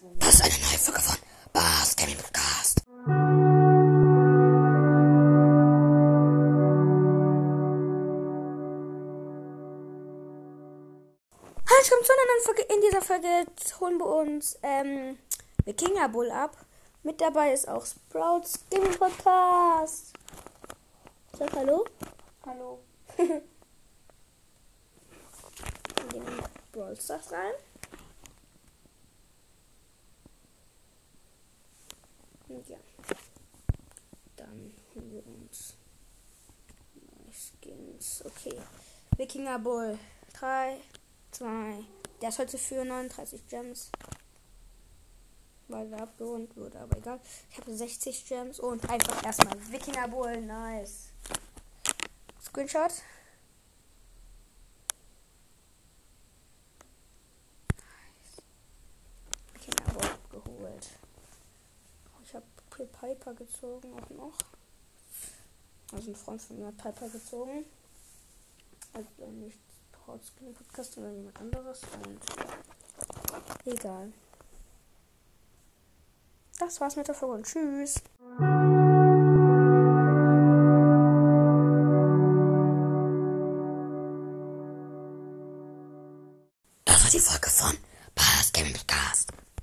Das ist eine neue Folge von Bars Gaming Podcast. Hallo, willkommen zu einer neuen Folge. In dieser Folge holen wir uns ähm, Wikinger Bull ab. Mit dabei ist auch Sprouts Gaming Podcast. Sag hallo. Hallo. Wir gehen in Brawl Stars rein. Und ja. Dann holen wir uns Skins. Okay. Wikinger Bull. 3, 2. Der ist heute für 39 Gems. Weil er abgeholt wurde, aber egal. Ich habe 60 Gems und einfach erstmal Wikinger Bull. Nice. Screenshot. Wikinger Bull geholt. Habe Piper gezogen auch noch. Also ein Freund von mir hat Piper gezogen. Also nicht Sportskin Podcast, sondern jemand anderes. Und egal. Das war's mit der Folge und tschüss. Das war die Folge von Bars Gaming Podcast.